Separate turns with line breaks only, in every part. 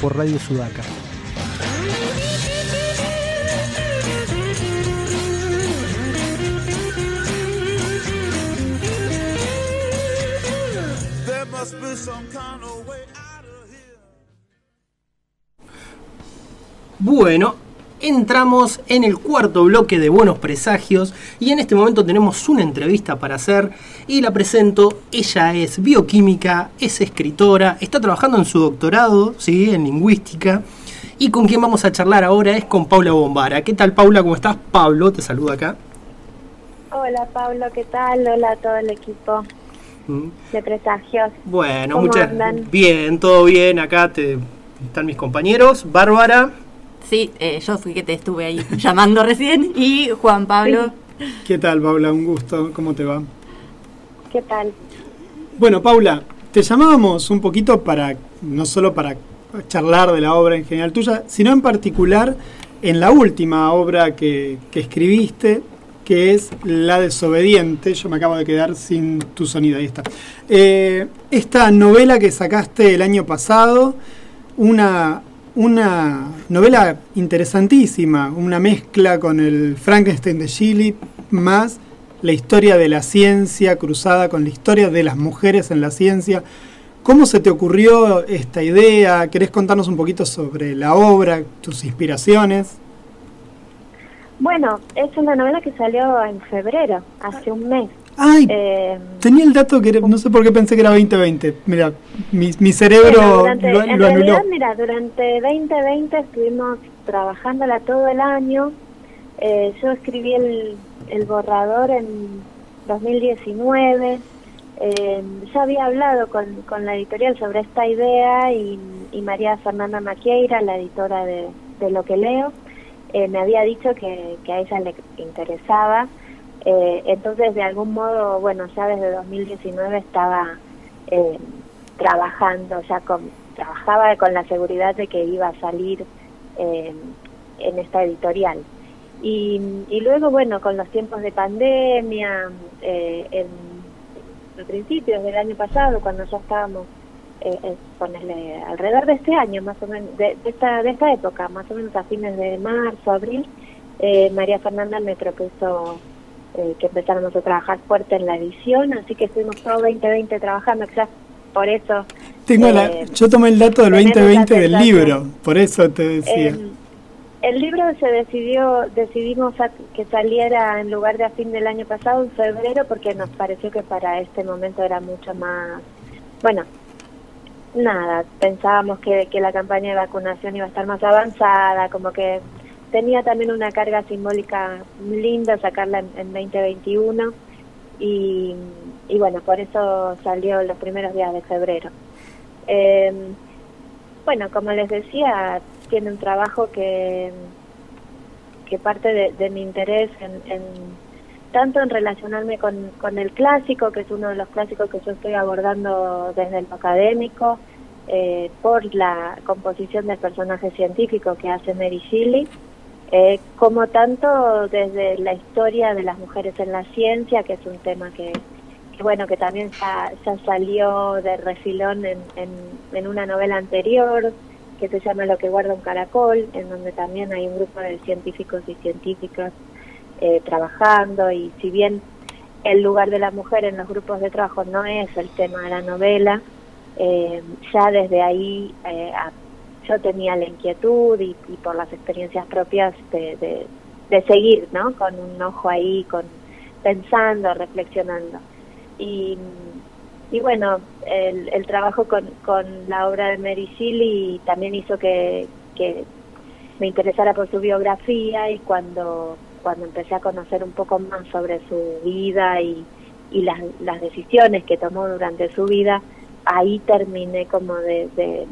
por Radio Sudaca. Bueno, entramos en el cuarto bloque de Buenos Presagios y en este momento tenemos una entrevista para hacer y la presento. Ella es bioquímica, es escritora, está trabajando en su doctorado, ¿sí? en lingüística. Y con quien vamos a charlar ahora es con Paula Bombara. ¿Qué tal Paula? ¿Cómo estás? Pablo te saluda acá.
Hola Pablo, ¿qué tal? Hola a todo el equipo mm. de presagios.
Bueno, muchas bien, todo bien. Acá te, están mis compañeros. Bárbara.
Sí, eh, yo fui que te estuve ahí llamando recién. Y Juan Pablo.
¿Qué tal, Paula? Un gusto. ¿Cómo te va?
¿Qué tal?
Bueno, Paula, te llamábamos un poquito para, no solo para charlar de la obra en general tuya, sino en particular en la última obra que, escribiste, que es La desobediente. Yo me acabo de quedar sin tu sonido, ahí está. Eh, esta novela que sacaste el año pasado, una una novela interesantísima, una mezcla con el Frankenstein de Chile, más la historia de la ciencia cruzada con la historia de las mujeres en la ciencia. ¿Cómo se te ocurrió esta idea? ¿Querés contarnos un poquito sobre la obra, tus inspiraciones?
Bueno, es una novela que salió en febrero, hace un mes.
Ay, eh, tenía el dato que no sé por qué pensé que era 2020. Mira, mi, mi cerebro lo, en
realidad, Mira, durante 2020 estuvimos trabajándola todo el año. Eh, yo escribí el, el borrador en 2019. Eh, ya había hablado con, con la editorial sobre esta idea y, y María Fernanda Maqueira, la editora de, de Lo que leo, eh, me había dicho que, que a ella le interesaba eh, entonces, de algún modo, bueno, ya desde 2019 estaba eh, trabajando, ya con, trabajaba con la seguridad de que iba a salir eh, en esta editorial. Y, luego, bueno, con los tiempos de pandemia, en los principios del año pasado, cuando ya estábamos, ponerle alrededor de este año, más o menos, de, esta, de esta época, más o menos a fines de marzo, abril, María Fernanda me propuso eh, que empezáramos a trabajar fuerte en la edición, así que estuvimos todo 2020 trabajando, quizás por eso...
Tengo eh, yo tomé el dato del 2020 del libro, por eso te decía.
Em, el libro se decidió, decidimos que saliera en lugar de a fin del año pasado, en febrero, porque nos pareció que para este momento era mucho más, bueno, nada, pensábamos que, que la campaña de vacunación iba a estar más avanzada, como que tenía también una carga simbólica linda sacarla en, 2021 y, y, bueno, por eso salió los primeros días de febrero. Eh, bueno, como les decía, tiene un trabajo que, que parte de, mi interés en, tanto en relacionarme con, con el clásico, que es uno de los clásicos que yo estoy abordando desde el académico, eh, por la composición del personaje científico que hace Mary Shelley, eh, como tanto desde la historia de las mujeres en la ciencia, que es un tema que, bueno, que también ya, salió de refilón en, en, una novela anterior, que se llama Lo que guarda un caracol, en donde también hay un grupo de científicos y científicas eh, trabajando, y si bien el lugar de la mujer en los grupos de trabajo no es el tema de la novela, eh, ya desde ahí eh, yo tenía la inquietud y, por las experiencias propias de, de, seguir, ¿no? Con un ojo ahí, con pensando, reflexionando. Y, y bueno, el, el trabajo con, con la obra de Mary Shelley también hizo que, que me interesara por su biografía y cuando, cuando empecé a conocer un poco más sobre su vida y, y las, las decisiones que tomó durante su vida, ahí terminé como de,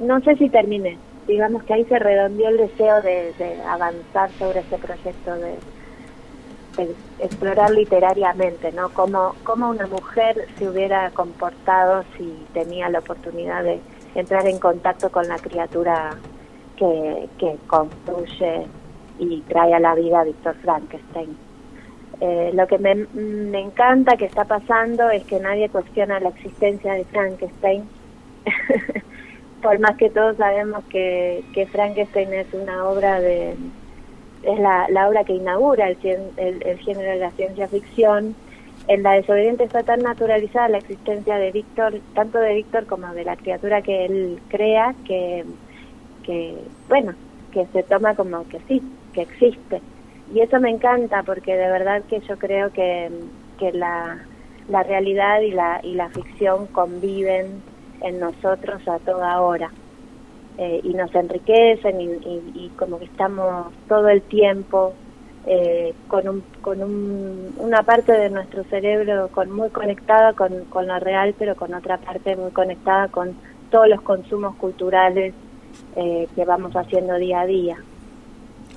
no sé si terminé, digamos que ahí se redondeó el deseo de, avanzar sobre este proyecto de, explorar literariamente, ¿no? Cómo, cómo una mujer se hubiera comportado si tenía la oportunidad de entrar en contacto con la criatura que, que construye y trae a la vida a Víctor Frankenstein. Eh, lo que me, me encanta que está pasando es que nadie cuestiona la existencia de Frankenstein por más que todos sabemos que, que Frankenstein es una obra de es la, la obra que inaugura el, el, el, género de la ciencia ficción en la desobediente está tan naturalizada la existencia de Víctor tanto de Víctor como de la criatura que él crea que que bueno que se toma como que sí que existe. Y eso me encanta porque de verdad que yo creo que, que la, la realidad y la, y la ficción conviven en nosotros a toda hora. Eh, y nos enriquecen y, y, como que estamos todo el tiempo eh, con, un, con un, una parte de nuestro cerebro con, muy conectada con, con lo real, pero con otra parte muy conectada con todos los consumos culturales eh, que vamos haciendo día a día.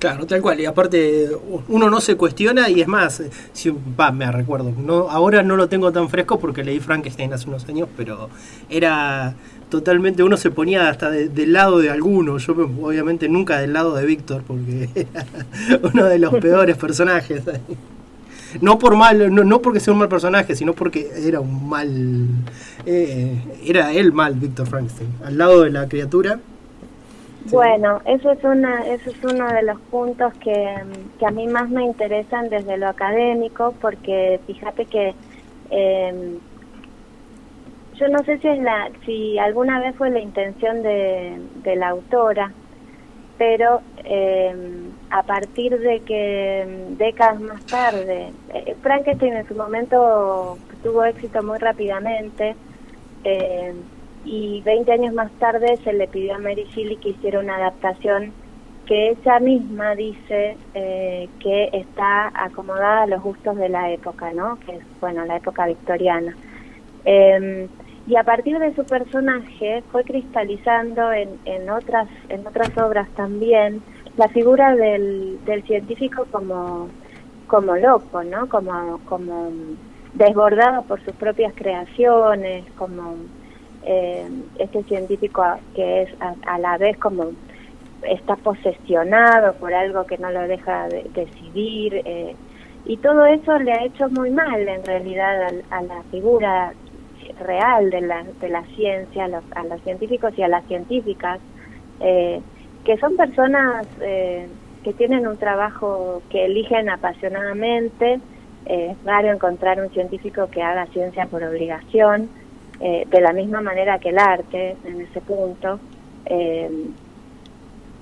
Claro, tal cual. Y aparte, uno no se cuestiona y es más, si, va, me recuerdo. No, ahora no lo tengo tan fresco porque leí Frankenstein hace unos años, pero era totalmente, uno se ponía hasta del lado de alguno. Yo obviamente nunca del lado de Víctor porque era uno de los peores personajes. No por mal, no, no porque sea un mal personaje, sino porque era un mal, eh, era él mal, Víctor Frankenstein. Al lado de la criatura
bueno, eso es una, eso es uno de los puntos que, que, a mí más me interesan desde lo académico, porque fíjate que eh, yo no sé si es la, si alguna vez fue la intención de, la autora, pero eh, a partir de que décadas más tarde, eh, Frankenstein en su momento tuvo éxito muy rápidamente. Eh, y 20 años más tarde se le pidió a Mary Shelley que hiciera una adaptación que ella misma dice eh, que está acomodada a los gustos de la época, ¿no? Que es, bueno, la época victoriana. Eh, y a partir de su personaje fue cristalizando en, en, otras, en otras obras también la figura del, del científico como, como loco, ¿no? Como, como desbordado por sus propias creaciones, como eh, este científico que es a, la vez como está posesionado por algo que no lo deja de, decidir eh, y todo eso le ha hecho muy mal en realidad a, la figura real de la, de la ciencia, a los, a los científicos y a las científicas, eh, que son personas eh, que tienen un trabajo que eligen apasionadamente. es raro encontrar un científico que haga ciencia por obligación. Eh, de la misma manera que el arte en ese punto, eh,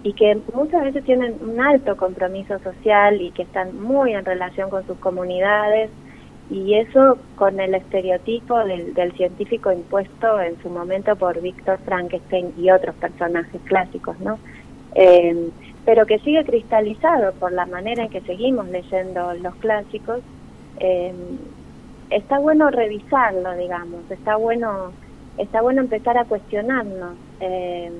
y que muchas veces tienen un alto compromiso social y que están muy en relación con sus comunidades, y eso con el estereotipo del, científico impuesto en su momento por Víctor Frankenstein y otros personajes clásicos, ¿no? Eh, pero que sigue cristalizado por la manera en que seguimos leyendo los clásicos está bueno revisarlo, digamos, está bueno, está bueno empezar a cuestionarnos eh,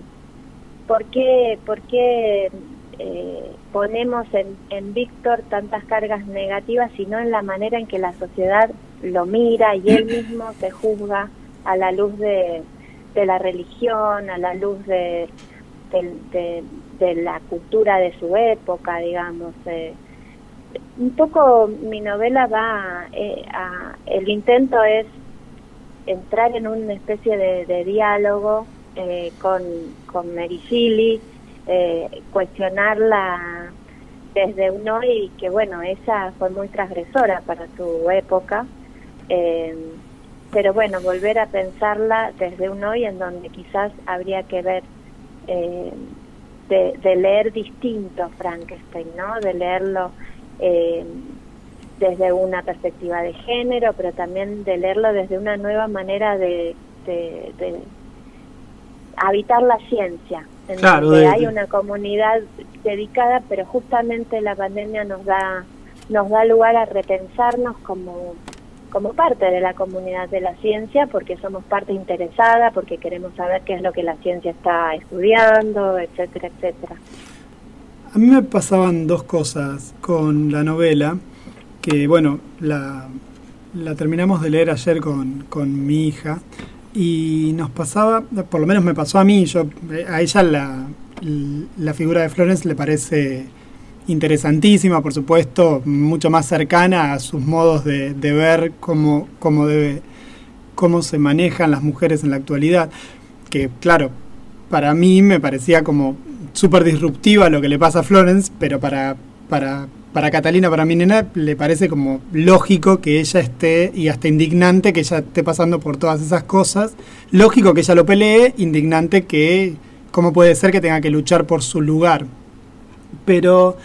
por qué, por qué eh, ponemos en, en Víctor tantas cargas negativas, sino en la manera en que la sociedad lo mira y él mismo se juzga a la luz de, de la religión, a la luz de, de, de, la cultura de su época, digamos. Eh, un poco mi novela va eh, a, el intento es entrar en una especie de, diálogo eh, con, con Shelley, eh, cuestionarla desde un hoy que bueno, ella fue muy transgresora para su época, eh, pero bueno, volver a pensarla desde un hoy en donde quizás habría que ver eh, de, de leer distinto Frankenstein, ¿no? De leerlo eh, desde una perspectiva de género, pero también de leerlo desde una nueva manera de, habitar la ciencia. En donde hay una comunidad dedicada, pero justamente la pandemia nos da nos da lugar a repensarnos como como parte de la comunidad de la ciencia, porque somos parte interesada, porque queremos saber qué es lo que la ciencia está estudiando, etcétera, etcétera.
A mí me pasaban dos cosas con la novela, que bueno, la, la terminamos de leer ayer con, con, mi hija y nos pasaba, por lo menos me pasó a mí, yo a ella la, la figura de Florence le parece interesantísima, por supuesto, mucho más cercana a sus modos de, de ver cómo, cómo, debe, cómo se manejan las mujeres en la actualidad, que claro, para mí me parecía como súper disruptiva lo que le pasa a Florence, pero para, para, para Catalina, para mi nena, le parece como lógico que ella esté, y hasta indignante que ella esté pasando por todas esas cosas. Lógico que ella lo pelee, indignante que cómo puede ser que tenga que luchar por su lugar. Pero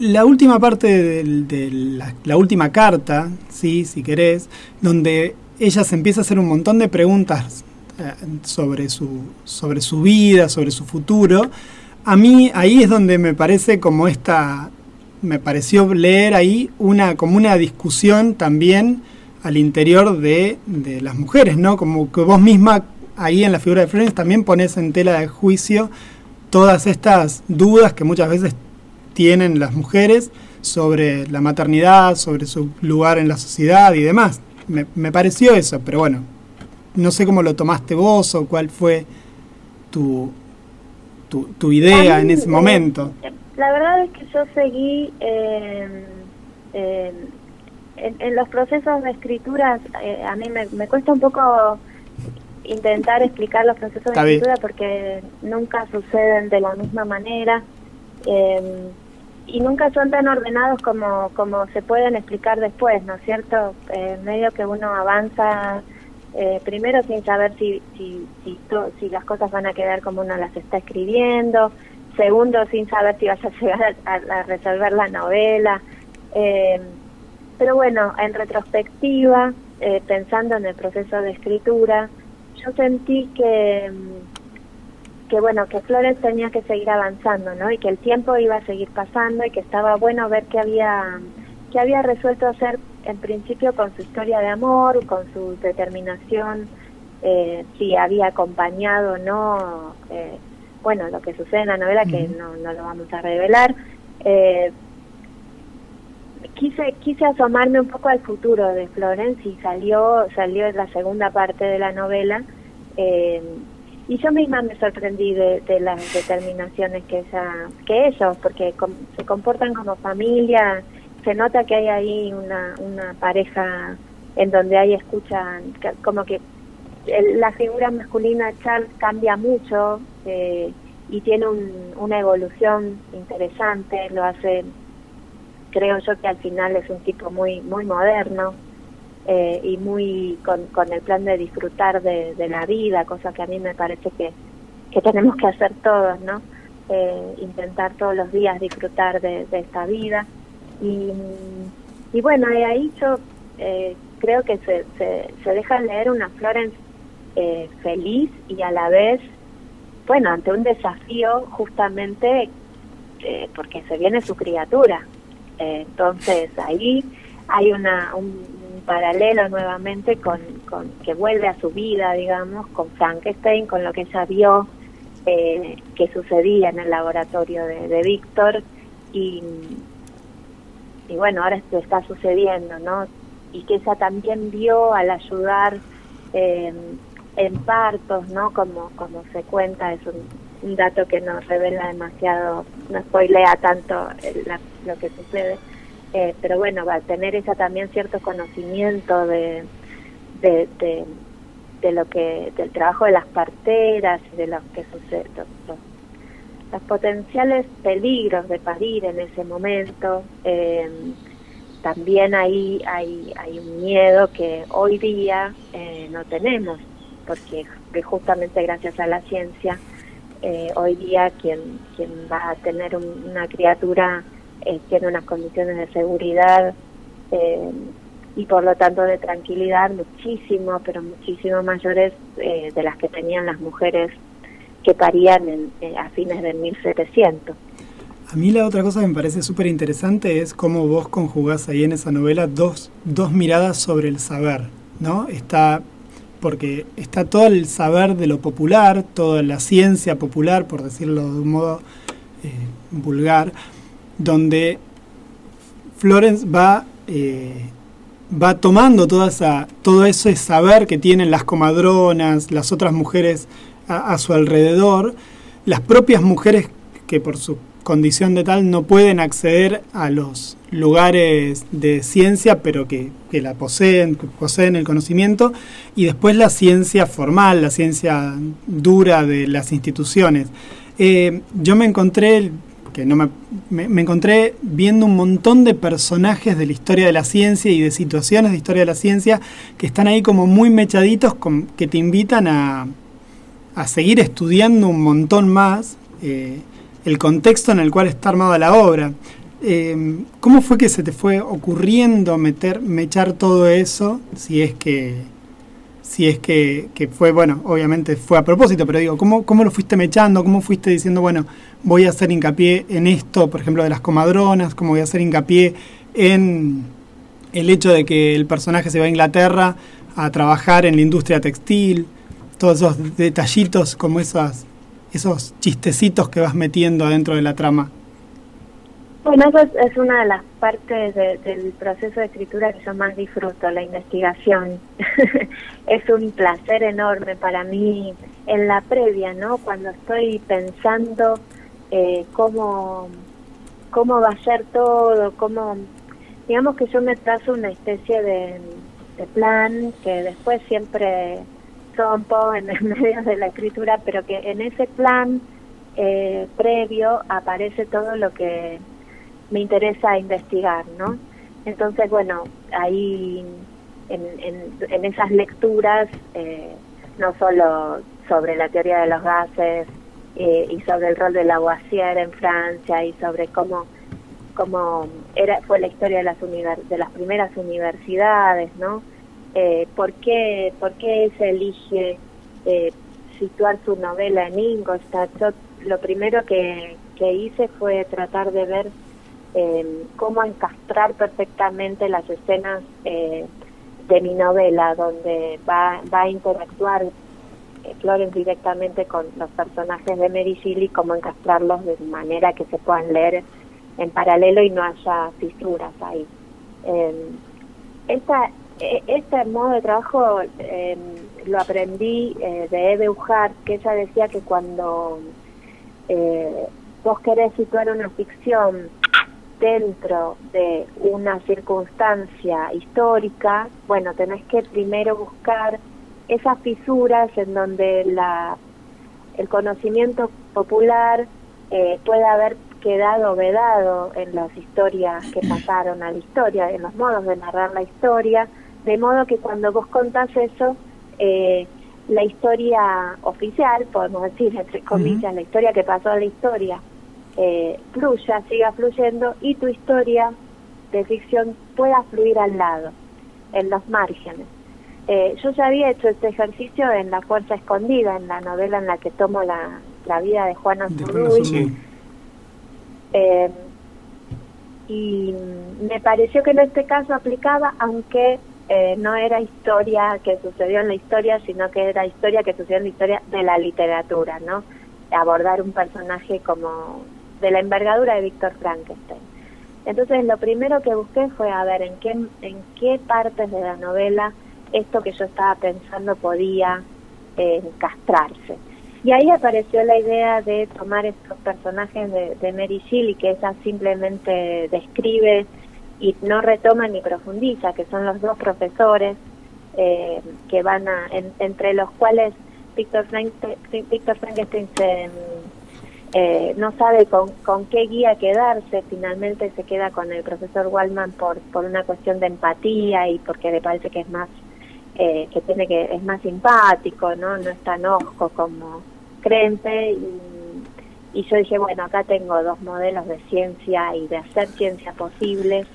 la última parte de la, la última carta, sí, si querés, donde ella se empieza a hacer un montón de preguntas sobre su, sobre su vida, sobre su futuro, a mí ahí es donde me parece como esta, me pareció leer ahí una, como una discusión también al interior de, de las mujeres, ¿no? Como que vos misma ahí en la figura de Florence también pones en tela de juicio todas estas dudas que muchas veces tienen las mujeres sobre la maternidad, sobre su lugar en la sociedad y demás. Me, me pareció eso, pero bueno, no sé cómo lo tomaste vos o cuál fue tu, tu, tu idea en ese
eh,
momento.
La verdad es que yo seguí eh, eh, en, en los procesos de escritura, eh, a mí me, me cuesta un poco intentar explicar los procesos
Está
de
bien.
escritura porque nunca suceden de la misma manera eh, y nunca son tan ordenados como, como se pueden explicar después, ¿no es cierto? Eh, medio que uno avanza eh, primero sin saber si, si, si, las cosas van a quedar como uno las está escribiendo, segundo sin saber si vas a llegar a- a resolver la novela. Eh, pero bueno, en retrospectiva, eh, pensando en el proceso de escritura, yo sentí que, mm, que bueno, que Flores tenía que seguir avanzando, ¿no? Y que el tiempo iba a seguir pasando y que estaba bueno ver que había que había resuelto hacer en principio con su historia de amor, con su determinación, eh, si había acompañado o no, eh, bueno, lo que sucede en la novela, que no, no lo vamos a revelar. Eh, quise quise asomarme un poco al futuro de Florence y salió salió la segunda parte de la novela eh, y yo misma me sorprendí de, de las determinaciones que ella que ellos porque com- se comportan como familia se nota que hay ahí una una pareja en donde hay escuchan como que la figura masculina Charles cambia mucho eh, y tiene un- una evolución interesante lo hace creo yo que al final es un tipo muy muy moderno eh, y muy con, el plan de disfrutar de, la vida, cosa que a mí me parece que, que tenemos que hacer todos, ¿no? Eh, intentar todos los días disfrutar de esta vida. Y, y bueno, y ahí yo eh, creo que se, se, deja leer una Florence eh, feliz y a la vez, bueno, ante un desafío justamente eh, porque se viene su criatura. Eh, entonces ahí hay una, un, un paralelo nuevamente con, con que vuelve a su vida, digamos, con Frankenstein, con lo que ella vio eh, que sucedía en el laboratorio de, de Víctor y, y bueno, ahora esto está sucediendo, ¿no? Y que ella también vio al ayudar eh, en partos, ¿no? Como, como se cuenta, es un, dato que no revela demasiado, no spoilea tanto lo que sucede, eh, pero bueno, va a tener ella también cierto conocimiento de, de, lo que, del trabajo de las parteras de lo que sucede, los potenciales peligros de parir en ese momento. eh, también ahí hay, hay un miedo que hoy día eh, no tenemos, porque que justamente gracias a la ciencia, eh, hoy día quien, quien va a tener un- una criatura tiene unas condiciones de seguridad y por lo tanto de tranquilidad muchísimo, pero muchísimo mayores de las que tenían las mujeres que parían en, eh, a fines del 1700.
A mí la otra cosa que me parece súper interesante es cómo vos conjugás ahí en esa novela dos, dos miradas sobre el saber, ¿no? Está, porque está todo el saber de lo popular, toda la ciencia popular, por decirlo de un modo eh, vulgar, donde Florence va, eh, va tomando toda esa, todo ese saber que tienen las comadronas, las otras mujeres a, su alrededor, las propias mujeres que por sus condición de tal no pueden acceder a los lugares de ciencia, pero que, que la poseen, que poseen el conocimiento, y después la ciencia formal, la ciencia dura de las instituciones. Eh, yo me encontré, que no me, me, encontré viendo un montón de personajes de la historia de la ciencia y de situaciones de historia de la ciencia que están ahí como muy mechaditos, que te invitan a, a seguir estudiando un montón más eh, el contexto en el cual está armada la obra. Eh, ¿Cómo fue que se te fue ocurriendo meter, mechar todo eso? Si es que, si es que, que fue, bueno, obviamente fue a propósito, pero digo, ¿cómo, ¿cómo lo fuiste mechando? ¿Cómo fuiste diciendo, bueno, voy a hacer hincapié en esto, por ejemplo, de las comadronas? ¿Cómo voy a hacer hincapié en el hecho de que el personaje se va a Inglaterra a trabajar en la industria textil? Todos esos detallitos, como esas, esos chistecitos que vas metiendo dentro de la trama.
Bueno, eso es, es una de las partes de, del proceso de escritura que yo más disfruto, la investigación. es un placer enorme para mí en la previa, ¿no? Cuando estoy pensando eh, cómo, cómo va a ser todo, cómo, digamos que yo me trazo una especie de plan que después siempre rompo en el medio de la escritura, pero que en ese plan eh, previo aparece todo lo que me interesa investigar, ¿no? Entonces, bueno, ahí en, en, en esas lecturas, eh, no solo sobre la teoría de los gases eh, y sobre el rol de Lavoisier en Francia y sobre cómo cómo era fue la historia de las de las primeras universidades, ¿no? Eh, ¿por, qué, ¿Por qué se elige eh, situar su novela en Ingolstadt? Yo lo primero que, que hice fue tratar de ver eh, cómo encastrar perfectamente las escenas eh, de mi novela, donde va, va a interactuar eh, Florence directamente con los personajes de Mary Shelley, cómo encastrarlos de manera que se puedan leer en paralelo y no haya fisuras ahí. Eh, esta, este modo de trabajo eh, lo aprendí eh, de Eve Ujar, que ella decía que cuando eh, vos querés situar una ficción dentro de una circunstancia histórica, bueno, tenés que primero buscar esas fisuras en donde la, el conocimiento popular eh, puede haber quedado vedado en las historias que pasaron a la historia, en los modos de narrar la historia, de modo que cuando vos contás eso, eh, la historia oficial, podemos decir entre comillas, uh -huh. la historia que pasó a la historia, eh, fluya, siga fluyendo y tu historia de ficción pueda fluir al lado, en los márgenes. Eh, yo ya había hecho este ejercicio en La Fuerza Escondida, en la novela en la que tomo la, la vida de Juana Zurduy. Sí. Eh, y me pareció que en este caso aplicaba, aunque eh, no era historia que sucedió en la historia, sino que era historia que sucedió en la historia de la literatura, ¿no? Abordar un personaje como de la envergadura de Víctor Frankenstein. Entonces lo primero que busqué fue a ver en qué, en qué partes de la novela esto que yo estaba pensando podía eh, encastrarse. Y ahí apareció la idea de tomar estos personajes de, de Mary Shelley, que ella simplemente describe y no retoma ni profundiza, que son los dos profesores eh, que van a, en, entre los cuales Víctor Víctor Frankenstein se, eh, no sabe con, con qué guía quedarse, finalmente se queda con el profesor Wallman por, por una cuestión de empatía y porque le parece que es más eh, que tiene que es más simpático, ¿no? No es tan ojo como crente y, y yo dije, bueno, acá tengo dos modelos de ciencia y de hacer ciencia posibles,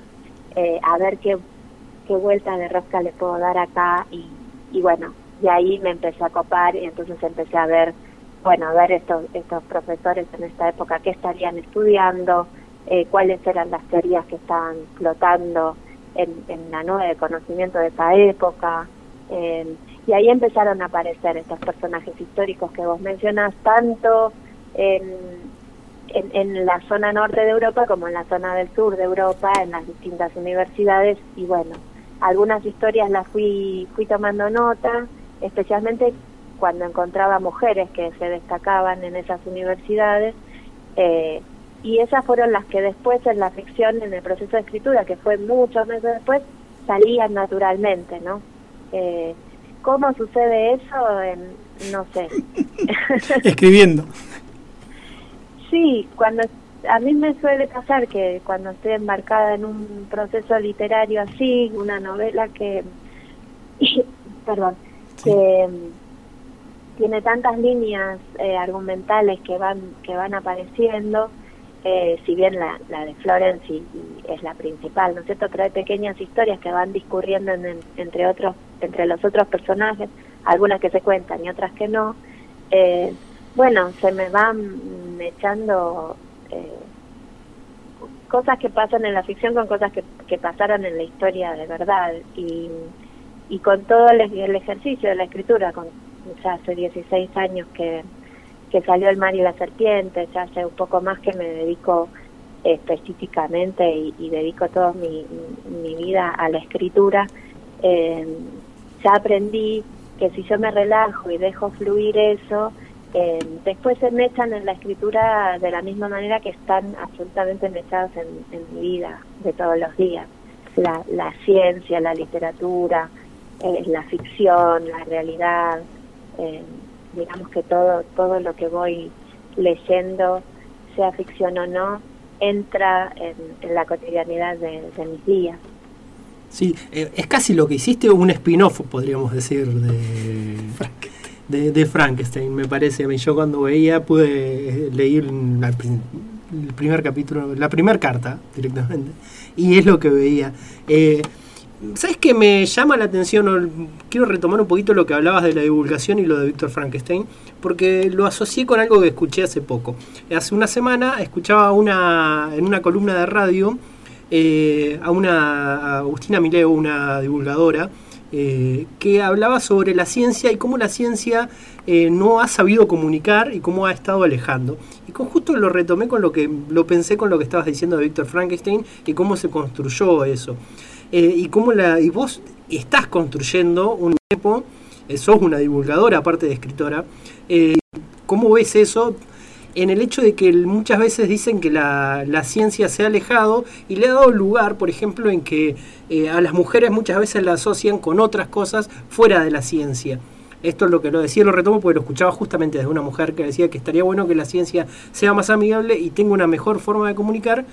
eh, a ver qué, qué vuelta de rosca le puedo dar acá y, y bueno, y ahí me empecé a copar y entonces empecé a ver, bueno, a ver estos, estos profesores en esta época qué estarían estudiando, eh, cuáles eran las teorías que estaban flotando en, la nube de conocimiento de esa época, eh, y ahí empezaron a aparecer estos personajes históricos que vos mencionás, tanto en, en, en, la zona norte de Europa como en la zona del sur de Europa, en las distintas universidades. Y bueno, algunas historias las fui, fui tomando nota, especialmente cuando encontraba mujeres que se destacaban en esas universidades. Eh, y esas fueron las que después en la ficción, en el proceso de escritura, que fue muchos meses después, salían naturalmente, ¿no? Eh, ¿Cómo sucede eso? En, no sé.
Escribiendo.
Sí, cuando a mí me suele pasar que cuando estoy embarcada en un proceso literario así, una novela que, perdón, que mm, tiene tantas líneas eh, argumentales que van que van apareciendo, eh, si bien la, la de Florence es la principal, ¿no es cierto? Pero hay pequeñas historias que van discurriendo entre otros, entre los otros personajes, algunas que se cuentan y otras que no. Eh, bueno, se me van echando eh, cosas que pasan en la ficción con cosas que, que pasaron en la historia de verdad. Y, y con todo el, ejercicio de la escritura, con ya hace 16 años que que salió El mar y la serpiente, ya hace un poco más que me dedico específicamente y, dedico toda mi, vida a la escritura, eh, ya aprendí que si yo me relajo y dejo fluir eso, eh, después se mechan en la escritura de la misma manera que están absolutamente mechados en, mi vida de todos los días. La, la ciencia, la literatura, eh, la ficción, la realidad. Eh, digamos que todo, todo lo que voy leyendo, sea ficción o no, entra en, la cotidianidad de, mis días.
Sí, eh, es casi lo que hiciste un spin-off, podríamos decir, de, de, de, Frankenstein, me parece a. Yo cuando veía pude leer el primer capítulo, la primera carta directamente, y es lo que veía. Eh, ¿Sabes qué me llama la atención? Quiero retomar un poquito lo que hablabas de la divulgación y lo de Víctor Frankenstein, porque lo asocié con algo que escuché hace poco. Hace una semana escuchaba una, en una columna de radio eh, a una Agustina Mileo, una divulgadora, eh, que hablaba sobre la ciencia y cómo la ciencia eh, no ha sabido comunicar y cómo ha estado alejando. Y con, justo lo retomé con lo que lo pensé con lo que estabas diciendo de Víctor Frankenstein y cómo se construyó eso. Eh, y cómo la y vos estás construyendo un tiempo, sos una divulgadora aparte de escritora, ¿cómo ves eso? En el hecho de que muchas veces dicen que la, ciencia se ha alejado y le ha dado lugar, por ejemplo, en que a las mujeres muchas veces la asocian con otras cosas fuera de la ciencia. Esto es lo que lo decía, lo retomo porque lo escuchaba justamente desde una mujer que decía que estaría bueno que la ciencia sea más amigable y tenga una mejor forma de comunicar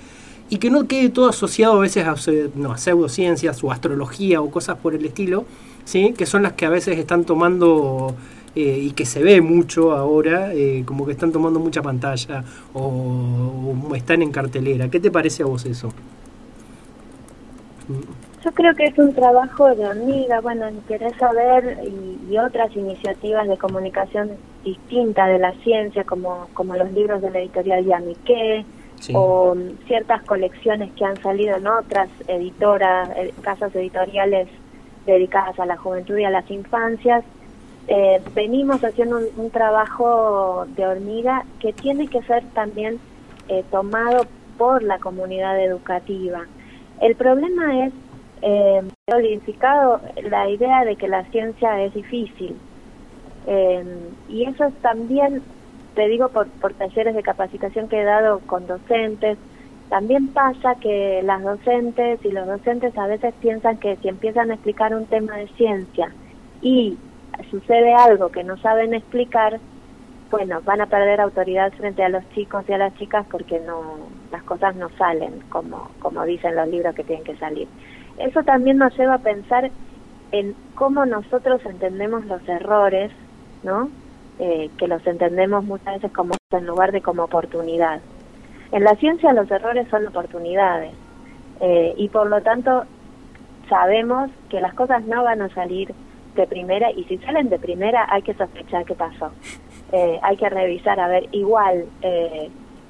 y que no quede todo asociado a veces a, no, pseudociencias o astrología o cosas por el estilo, ¿sí? que son las que a veces están tomando eh, y que se ve mucho ahora, eh, como que están tomando mucha pantalla o, están en cartelera. ¿Qué te parece a vos eso?
Yo creo que es un trabajo de hormiga, bueno, querer saber y, otras iniciativas de comunicación distintas de la ciencia, como, como los libros de la editorial Yamiqué, o ciertas colecciones que han salido en otras editoras, eh, casas editoriales dedicadas a la juventud y a las infancias, eh, venimos haciendo un, trabajo de hormiga que tiene que ser también eh, tomado por la comunidad educativa. El problema es eh, la idea de que la ciencia es difícil. y eso es también te digo por, por talleres de capacitación que he dado con docentes, también pasa que las docentes y los docentes a veces piensan que si empiezan a explicar un tema de ciencia y sucede algo que no saben explicar, bueno, van a perder autoridad frente a los chicos y a las chicas porque no las cosas no salen como como dicen los libros que tienen que salir. Eso también nos lleva a pensar en cómo nosotros entendemos los errores, ¿no? Eh, que los entendemos muchas veces como en lugar de como oportunidad. En la ciencia los errores son oportunidades eh, y por lo tanto sabemos que las cosas no van a salir de primera y si salen de primera hay que sospechar qué pasó. Eh, hay que revisar, a ver, igual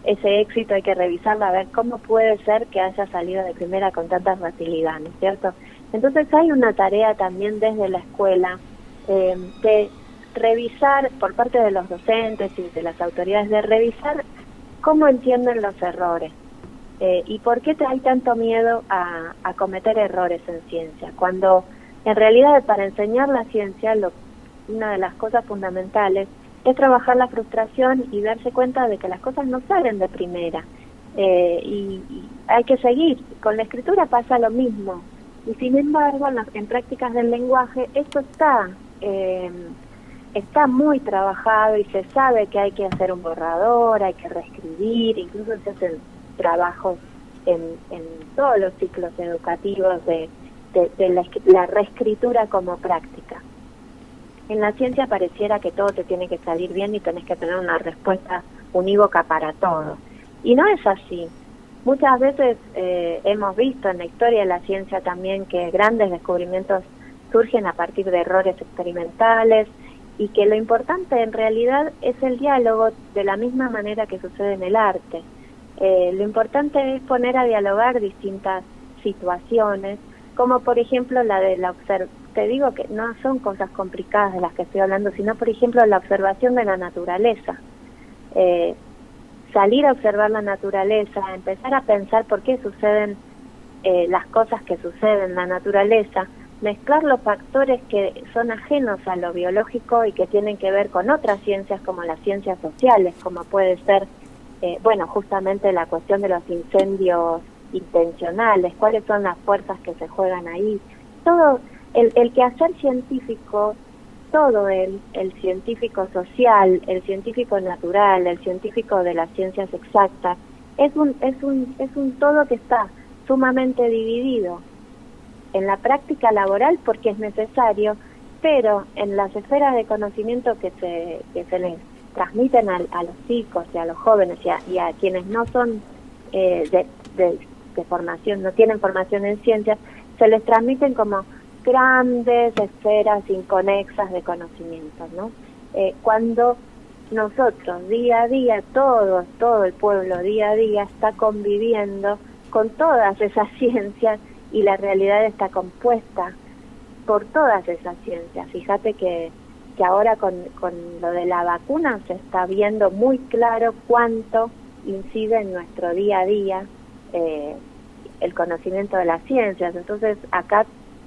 ese éxito hay que revisarlo, a ver cómo puede ser que haya salido de primera con tanta facilidad, ¿no es cierto? Entonces hay una tarea también desde la escuela eh, de revisar por parte de los docentes y de las autoridades de revisar cómo entienden los errores eh, y por qué hay tanto miedo a, cometer errores en ciencia cuando en realidad para enseñar la ciencia lo, una de las cosas fundamentales es trabajar la frustración y darse cuenta de que las cosas no salen de primera eh, y, hay que seguir. Con la escritura pasa lo mismo. Y sin embargo, en, en prácticas del lenguaje, esto está, eh, está muy trabajado y se sabe que hay que hacer un borrador, hay que reescribir, incluso se hacen trabajos en, en todos los ciclos educativos de, de, la, la reescritura como práctica. En la ciencia pareciera que todo te tiene que salir bien y tenés que tener una respuesta unívoca para todo. Y no es así. Muchas veces eh, hemos visto en la historia de la ciencia también que grandes descubrimientos surgen a partir de errores experimentales y que lo importante en realidad es el diálogo de la misma manera que sucede en el arte. Eh, lo importante es poner a dialogar distintas situaciones, como por ejemplo la de la observación. Te digo que no son cosas complicadas de las que estoy hablando, sino por ejemplo la observación de la naturaleza. Eh, salir a observar la naturaleza, empezar a pensar por qué suceden eh, las cosas que suceden en la naturaleza, mezclar los factores que son ajenos a lo biológico y que tienen que ver con otras ciencias como las ciencias sociales, como puede ser, eh, bueno, justamente la cuestión de los incendios intencionales, cuáles son las fuerzas que se juegan ahí. Todo el, el quehacer científico todo el, el científico social, el científico natural, el científico de las ciencias exactas, es un, es un, es un todo que está sumamente dividido en la práctica laboral porque es necesario, pero en las esferas de conocimiento que se, que se les transmiten a, los chicos y a los jóvenes y a, quienes no son eh, de, de formación, no tienen formación en ciencias, se les transmiten como grandes esferas inconexas de conocimiento, ¿no? Eh, cuando nosotros día a día, todos, todo el pueblo día a día está conviviendo con todas esas ciencias y la realidad está compuesta por todas esas ciencias. Fíjate que, que ahora con, con lo de la vacuna se está viendo muy claro cuánto incide en nuestro día a día eh, el conocimiento de las ciencias. Entonces acá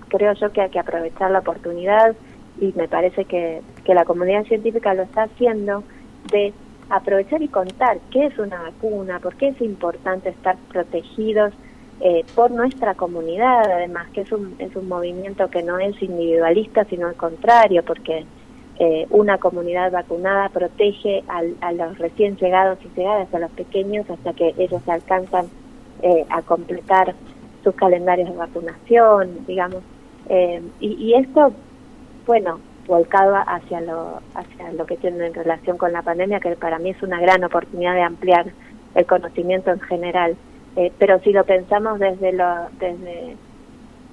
creo yo que hay que aprovechar la oportunidad y me parece que, que la comunidad científica lo está haciendo de aprovechar y contar qué es una vacuna, por qué es importante estar protegidos eh, por nuestra comunidad, además que es un, es un movimiento que no es individualista, sino al contrario, porque eh, una comunidad vacunada protege al, a los recién llegados y llegadas, a los pequeños, hasta que ellos alcanzan eh, a completar sus calendarios de vacunación, digamos. Eh, y, esto, bueno, volcado hacia lo, hacia lo que tiene en relación con la pandemia, que para mí es una gran oportunidad de ampliar el conocimiento en general. Eh, pero si lo pensamos desde lo, desde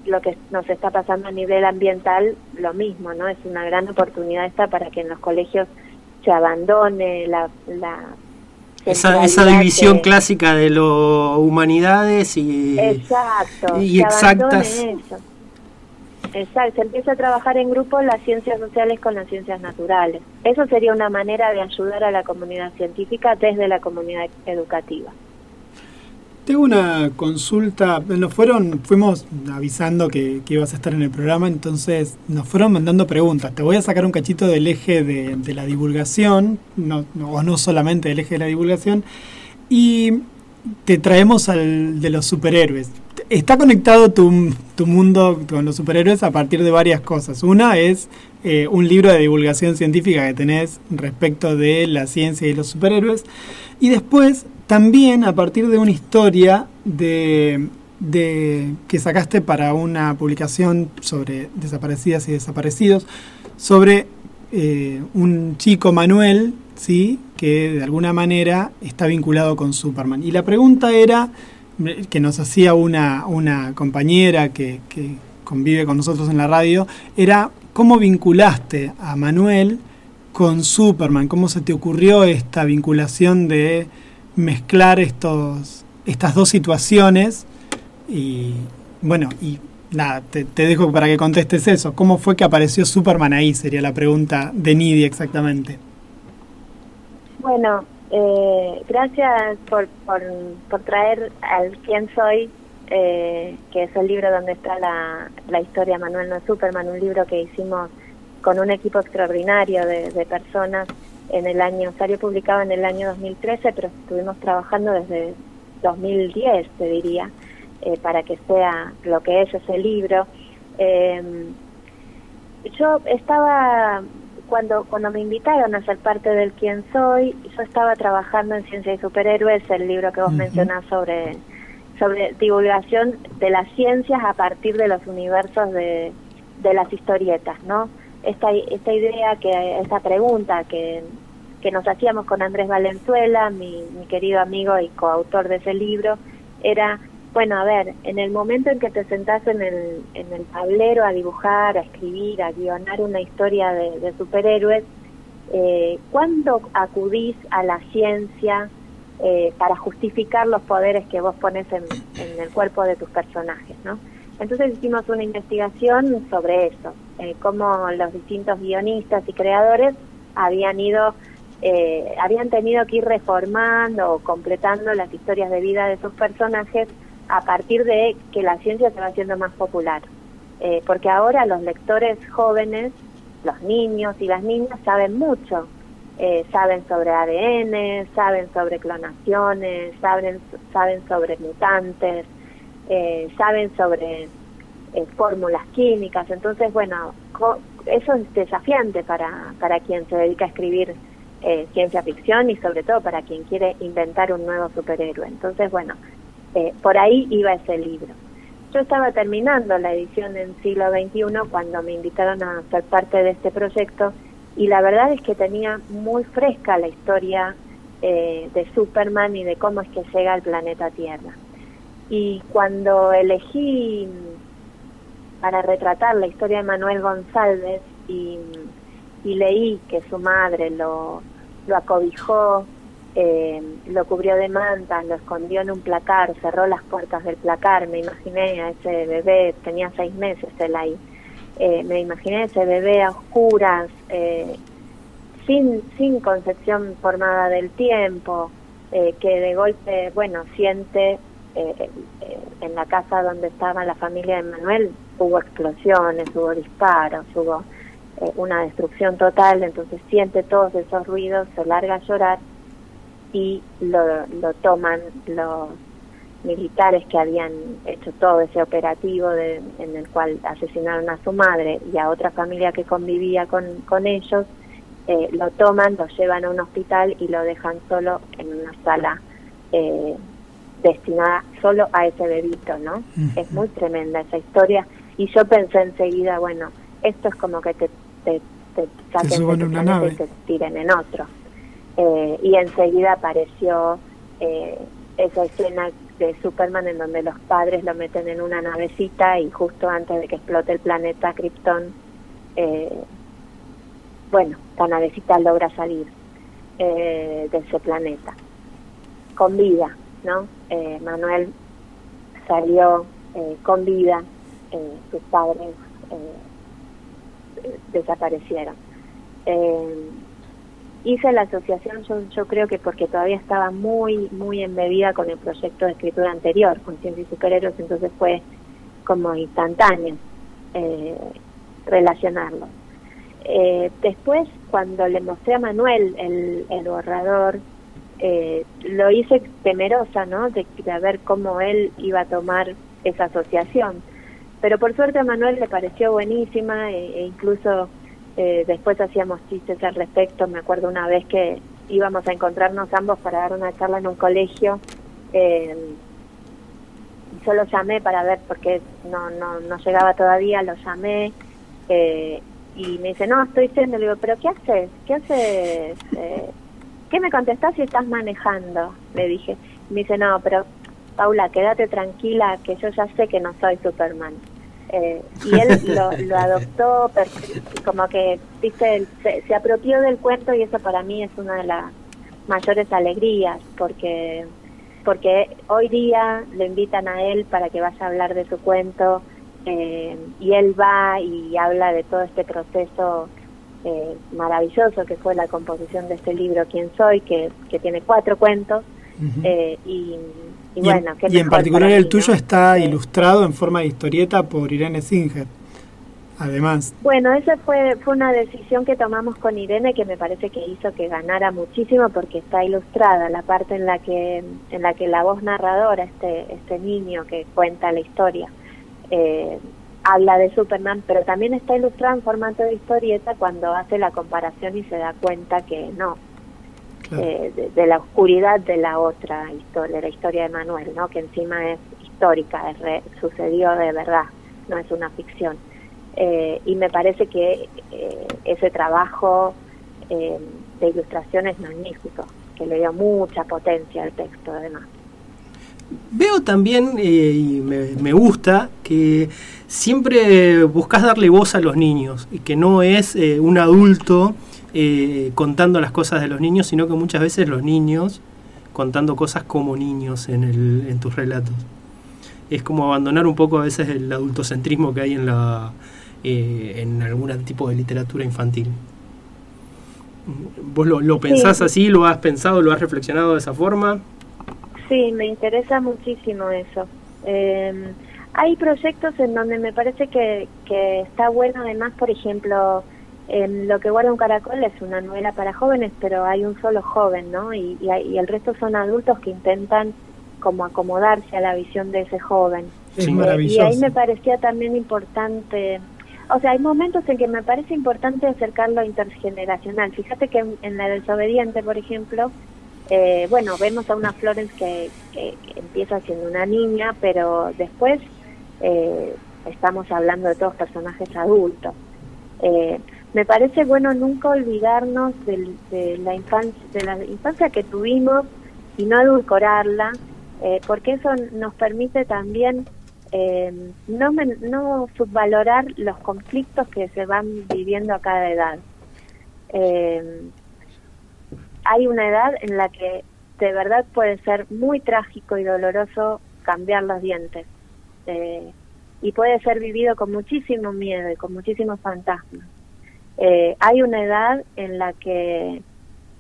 lo que nos está pasando a nivel ambiental, lo mismo, ¿no? Es una gran oportunidad esta para que en los colegios se abandone la... la
esa, esa división clásica de lo humanidades y,
exacto,
y exactas.
Exacto, se empieza a trabajar en grupo las ciencias sociales con las ciencias naturales. Eso sería una manera de ayudar a la comunidad científica desde la comunidad educativa.
Tengo una consulta, nos fueron, fuimos avisando que, ibas a estar en el programa, entonces nos fueron mandando preguntas. Te voy a sacar un cachito del eje de, la divulgación, o no solamente del eje de la divulgación, y te traemos al de los superhéroes está conectado tu, mundo con los superhéroes a partir de varias cosas. Una es eh, un libro de divulgación científica que tenés respecto de la ciencia y los superhéroes. Y después también a partir de una historia de, que sacaste para una publicación sobre desaparecidas y desaparecidos, sobre eh, un chico Manuel, ¿sí? que de alguna manera está vinculado con Superman. Y la pregunta era que nos hacía una, una compañera que, que convive con nosotros en la radio, era cómo vinculaste a Manuel con Superman, cómo se te ocurrió esta vinculación de mezclar estos, estas dos situaciones y bueno, y nada, te, te, dejo para que contestes eso. ¿Cómo fue que apareció Superman ahí? Sería la pregunta de Nidia exactamente.
Bueno, eh, gracias por, por, traer al Quién Soy, eh, que es el libro donde está la, la historia Manuel no Superman, un libro que hicimos con un equipo extraordinario de, personas en el año, salió publicado en el año 2013, pero estuvimos trabajando desde 2010, te diría, eh, para que sea lo que es ese libro. Em, yo estaba, cuando, cuando me invitaron a ser parte del Quién Soy, yo estaba trabajando en Ciencia y Superhéroes, el libro que vos mencionás sobre, sobre divulgación de las ciencias a partir de los universos de, de las historietas, ¿no? Esta, esta idea, que esta pregunta que, que nos hacíamos con Andrés Valenzuela, mi, querido amigo y coautor de ese libro, era bueno, a ver, en el momento en que te sentás en el, en el tablero a dibujar, a escribir, a guionar una historia de, superhéroes, eh, ¿cuándo acudís a la ciencia eh, para justificar los poderes que vos pones en, el cuerpo de tus personajes, no? Entonces hicimos una investigación sobre eso, eh, cómo los distintos guionistas y creadores habían ido, eh, habían tenido que ir reformando o completando las historias de vida de sus personajes a partir de que la ciencia se va haciendo más popular. Eh, porque ahora los lectores jóvenes, los niños y las niñas saben mucho. Eh, saben sobre ADN, saben sobre clonaciones, saben, saben sobre mutantes, eh, saben sobre fórmulas químicas. Entonces, bueno, eso es desafiante para, para quien se dedica a escribir ciencia ficción y sobre todo para quien quiere inventar un nuevo superhéroe. Entonces, bueno, eh, por ahí iba ese libro. Yo estaba terminando la edición en siglo XXI cuando me invitaron a ser parte de este proyecto y la verdad es que tenía muy fresca la historia eh, de Superman y de cómo es que llega al planeta Tierra. Y cuando elegí para retratar la historia de Manuel González y, leí que su madre lo, acobijó eh, lo cubrió de mantas, lo escondió en un placar, cerró las puertas del placar, me imaginé a ese bebé, tenía seis meses él ahí, eh, me imaginé ese bebé a oscuras, eh, sin, sin concepción formada del tiempo, que de golpe, bueno, siente en la casa donde estaba la familia de Manuel, hubo explosiones, hubo disparos, hubo una destrucción total, entonces siente todos esos ruidos, se larga a llorar y lo, lo toman los militares que habían hecho todo ese operativo en el cual asesinaron a su madre y a otra familia que convivía con, con ellos, eh, lo toman, lo llevan a un hospital y lo dejan solo en una sala eh, destinada solo a ese bebito, ¿no? Es muy tremenda esa historia y yo pensé enseguida, bueno, esto es como que te, te, te saquen una nave. y te tiren en otro. Eh, y enseguida apareció eh, esa escena de Superman en donde los padres lo meten en una navecita y justo antes de que explote el planeta Krypton, eh, bueno, la navecita logra salir de ese planeta con vida, ¿no? Manuel salió con vida, sus padres desaparecieron. Hice la asociación yo, yo creo que porque todavía estaba muy muy embebida con el proyecto de escritura anterior con ciencia y superhéroes entonces fue como instantáneo eh, relacionarlo. Eh, después cuando le mostré a Manuel el, el borrador eh, lo hice temerosa no de ver cómo él iba a tomar esa asociación pero por suerte a Manuel le pareció buenísima e, e incluso eh, después hacíamos chistes al respecto. Me acuerdo una vez que íbamos a encontrarnos ambos para dar una charla en un colegio. Eh, yo lo llamé para ver porque no, no, no llegaba todavía, lo llamé eh, y me dice, no, estoy yendo. Le digo, ¿pero qué haces? ¿Qué haces? Eh, ¿Qué me contestás si estás manejando? Le dije. Me dice, no, pero Paula, quédate tranquila que yo ya sé que no soy Superman. Eh, y él lo, adoptó, como que, viste, se, se, apropió del cuento y eso para mí es una de las mayores alegrías, porque, porque hoy día le invitan a él para que vaya a hablar de su cuento eh, y él va y habla de todo este proceso eh, maravilloso que fue la composición de este libro, Quién Soy, que, que tiene cuatro cuentos. y y, bueno,
en, particular el tuyo está ilustrado en forma de historieta por Irene Singer. además.
Bueno, esa fue, fue una decisión que tomamos con Irene que me parece que hizo que ganara muchísimo porque está ilustrada la parte en la que en la que la voz narradora, este este niño que cuenta la historia, eh, habla de Superman, pero también está ilustrada en formato de historieta cuando hace la comparación y se da cuenta que no, eh, de, la oscuridad de la otra historia, la historia de Manuel, ¿no? que encima es histórica, es sucedió de verdad, no es una ficción. Eh, y me parece que eh, ese trabajo de ilustración es magnífico, que le dio mucha potencia al texto además.
Veo también, y me, me, gusta, que siempre buscas darle voz a los niños y que no es un adulto eh, contando las cosas de los niños, sino que muchas veces los niños contando cosas como niños en, el, en tus relatos. Es como abandonar un poco a veces el adultocentrismo que hay en, la, eh, en algún tipo de literatura infantil. ¿Vos lo, pensás así? ¿Lo has pensado, lo has reflexionado de esa forma?
Sí, me interesa muchísimo eso. Em, hay proyectos en donde me parece que, que está bueno, además, por ejemplo, lo que guarda un caracol es una novela para jóvenes, pero hay un solo joven, ¿no? Y, y, el resto son adultos que intentan como acomodarse a la visión de ese joven.
Es
y ahí me parecía también importante, o sea, hay momentos en que me parece importante acercarlo intergeneracional. Fíjate que en, la desobediente, por ejemplo, eh, bueno, vemos a una Florence que, que, empieza siendo una niña, pero después eh, estamos hablando de todos personajes adultos. Eh, me parece bueno nunca olvidarnos de, la infancia, de la infancia que tuvimos y no edulcorarla, eh, porque eso nos permite también eh, no, no subvalorar los conflictos que se van viviendo a cada edad. Eh, hay una edad en la que de verdad puede ser muy trágico y doloroso cambiar los dientes. y puede ser vivido con muchísimo miedo y con muchísimos fantasmas. Eh, hay una edad en la que,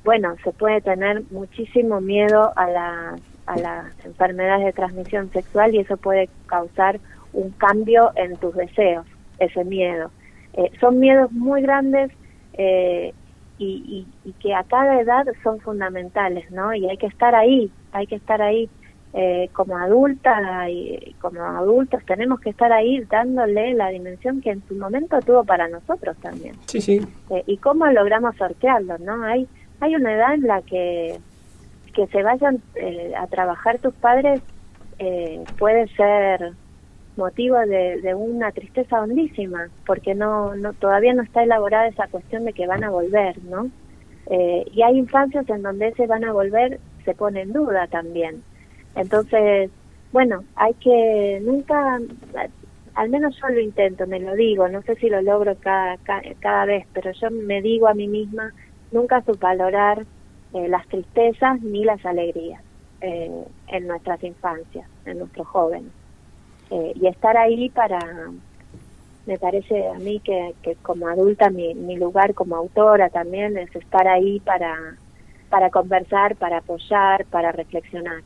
bueno, se puede tener muchísimo miedo a, la, a las enfermedades de transmisión sexual y eso puede causar un cambio en tus deseos, ese miedo. Eh, son miedos muy grandes eh, y, y, que a cada edad son fundamentales, ¿no? Y hay que estar ahí, hay que estar ahí eh, como adulta y como adultos tenemos que estar ahí dándole la dimensión que en su momento tuvo para nosotros también.
Sí, sí.
Eh, y cómo logramos sortearlo, ¿no? Hay hay una edad en la que que se vayan eh, a trabajar tus padres puede ser motivo de, de, una tristeza hondísima, porque no, no todavía no está elaborada esa cuestión de que van a volver, ¿no? y hay infancias en donde ese van a volver se pone en duda también. Entonces, bueno, hay que nunca, al menos yo lo intento, me lo digo, no sé si lo logro cada, cada, vez, pero yo me digo a mí misma nunca subvalorar eh, las tristezas ni las alegrías eh, en nuestras infancias, en nuestros jóvenes. Eh, y estar ahí para, me parece a mí que, que como adulta mi, mi lugar como autora también es estar ahí para, para conversar, para apoyar, para reflexionar.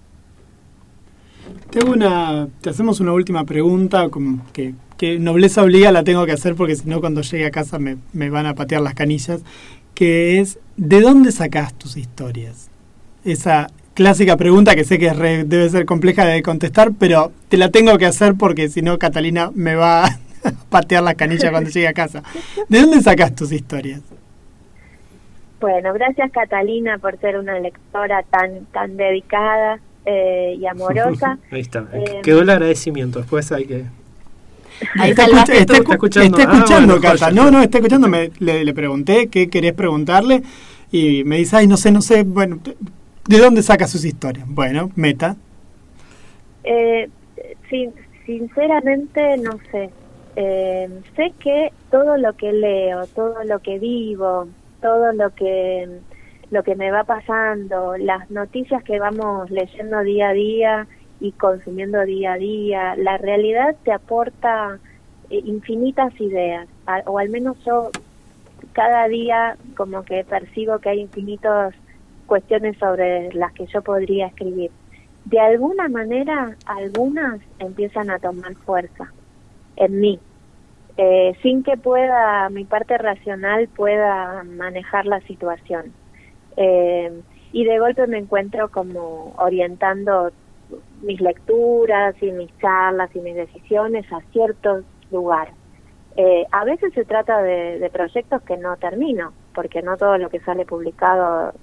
Te, una, te hacemos una última pregunta, que, que, nobleza obliga, la tengo que hacer porque si no cuando llegue a casa me, me, van a patear las canillas, que es, ¿de dónde sacas tus historias? Esa clásica pregunta que sé que debe ser compleja de contestar, pero te la tengo que hacer porque si no Catalina me va a patear las canillas cuando llegue a casa. ¿De dónde sacas tus historias?
Bueno, gracias Catalina por ser una lectora tan, tan dedicada eh, y amorosa.
Ahí está, eh, quedó el agradecimiento, después hay que...
Ahí está, está, escuchando, está escuchando ah, Cata. No, no, está escuchando. Me, le, pregunté qué querés preguntarle y me dice, ay, no sé, no sé, bueno, ¿de dónde saca sus historias? Bueno, meta.
Eh, sinceramente, no sé. Eh, sé que todo lo que leo, todo lo que vivo, todo lo que lo que me va pasando, las noticias que vamos leyendo día a día y consumiendo día a día, la realidad te aporta eh, infinitas ideas, o al menos yo cada día como que percibo que hay infinitas cuestiones sobre las que yo podría escribir. De alguna manera, algunas empiezan a tomar fuerza en mí. eh, sin que pueda, mi parte racional pueda manejar la situación. Eh, y de golpe me encuentro como orientando mis lecturas y mis charlas y mis decisiones a cierto lugar. Eh, a veces se trata de, proyectos que no termino, porque no todo lo que sale publicado,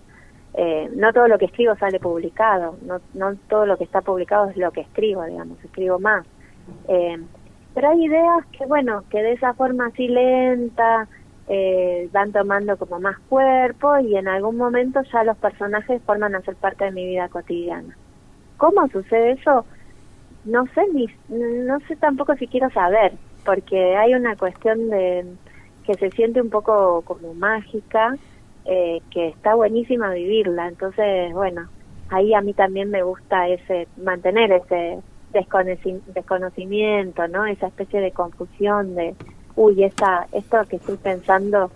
eh, no todo lo que escribo sale publicado, no, no todo lo que está publicado es lo que escribo, digamos, escribo más. Eh, pero hay ideas que, bueno, que de esa forma así lenta eh, van tomando como más cuerpo y en algún momento ya los personajes forman a ser parte de mi vida cotidiana. ¿Cómo sucede eso? No sé, ni, no sé tampoco si quiero saber, porque hay una cuestión de que se siente un poco como mágica, eh, que está buenísima vivirla. Entonces, bueno, ahí a mí también me gusta ese mantener ese desconocimiento, ¿no? Esa especie de confusión de, uy, esta, esto que estoy pensando,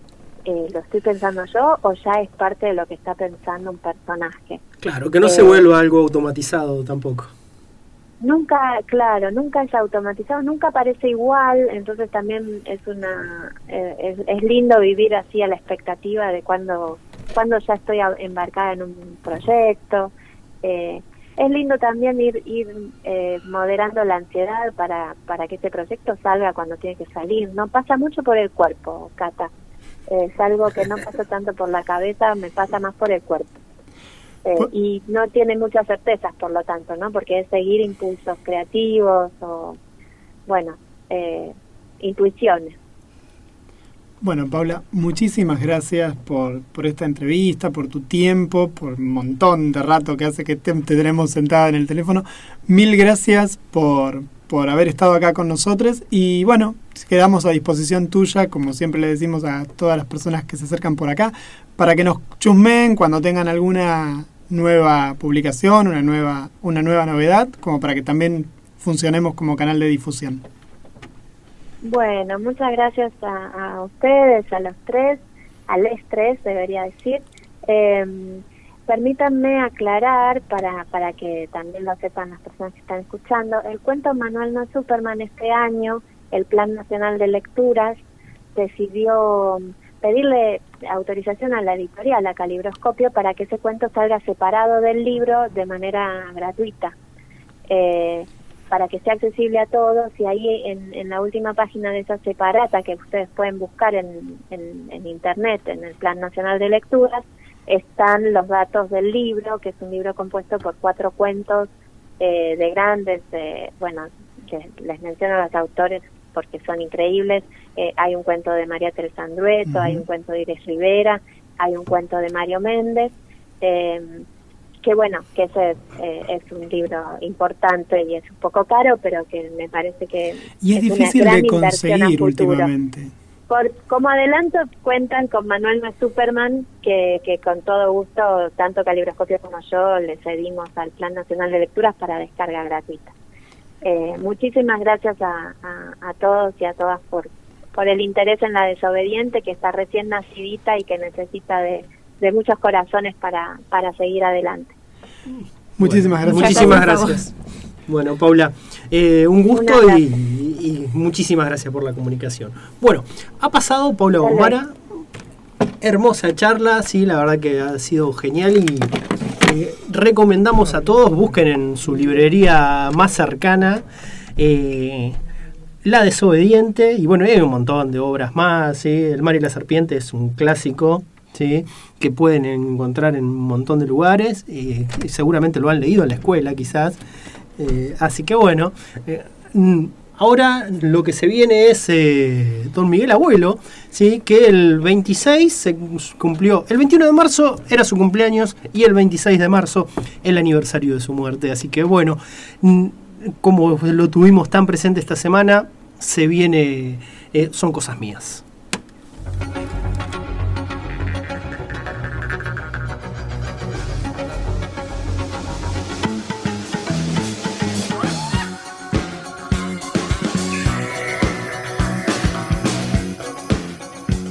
eh, ¿lo estoy pensando yo o ya es parte de lo que está pensando un personaje?
Claro, que no se eh, vuelva algo automatizado tampoco.
Nunca, claro, nunca es automatizado, nunca parece igual, entonces también es una, eh, es, lindo vivir así a la expectativa de cuando, cuando ya estoy embarcada en un proyecto. Eh, es lindo también ir, ir eh, moderando la ansiedad para, para que este proyecto salga cuando tiene que salir. No pasa mucho por el cuerpo, Cata. es algo que no pasa tanto por la cabeza, me pasa más por el cuerpo. Eh, y no tiene muchas certezas, por lo tanto, ¿no? Porque es seguir impulsos creativos o, bueno, eh, intuiciones.
Bueno, Paula, muchísimas gracias por, por esta entrevista, por tu tiempo, por un montón de rato que hace que te, tenemos sentada en el teléfono. Mil gracias por, por haber estado acá con nosotros y bueno, quedamos a disposición tuya, como siempre le decimos a todas las personas que se acercan por acá, para que nos chusmen cuando tengan alguna nueva publicación, una nueva, una nueva novedad, como para que también funcionemos como canal de difusión.
Bueno, muchas gracias a, ustedes, a los tres, a los tres debería decir. Em, permítanme aclarar para, para que también lo sepan las personas que están escuchando. El cuento Manuel no Superman este año, el Plan Nacional de Lecturas, decidió pedirle autorización a la editorial, a Calibroscopio, para que ese cuento salga separado del libro de manera gratuita. Eh, para que sea accesible a todos y ahí en, la última página de esa separata que ustedes pueden buscar en, internet, en el Plan Nacional de Lecturas, están los datos del libro, que es un libro compuesto por cuatro cuentos eh, de grandes, bueno, que les menciono a los autores porque son increíbles. Eh, hay un cuento de María Teresa Andrueto, hay un cuento de Iris Rivera, hay un cuento de Mario Méndez. Eh, que bueno, que ese eh, es un libro importante y es un poco caro, pero que me parece que
y es, difícil de conseguir últimamente.
Por, como adelanto, cuentan con Manuel no Superman, que, que con todo gusto, tanto Calibroscopio como yo, le cedimos al Plan Nacional de Lecturas para descarga gratuita. Eh, muchísimas gracias a, a, todos y a todas por, por el interés en la desobediente, que está recién nacidita y que necesita de, de muchos corazones para, para seguir adelante.
Muchísimas gracias.
Muchísimas gracias. Bueno, Paula, eh, un gusto y, muchísimas gracias por la comunicación. Bueno, ha pasado Paula Bombara, hermosa charla, sí, la verdad que ha sido genial y eh, recomendamos a todos, busquen en su librería más cercana. Eh, la desobediente, y bueno, hay un montón de obras más, El mar y la serpiente es un clásico, que pueden encontrar en un montón de lugares, y seguramente lo han leído en la escuela quizás. Eh, así que bueno, eh, mm, ahora lo que se viene es eh, Don Miguel Abuelo, ¿sí? que el 26 se cumplió, el 21 de marzo era su cumpleaños y el 26 de marzo el aniversario de su muerte. Así que bueno, mm, como lo tuvimos tan presente esta semana, se viene, son cosas mías.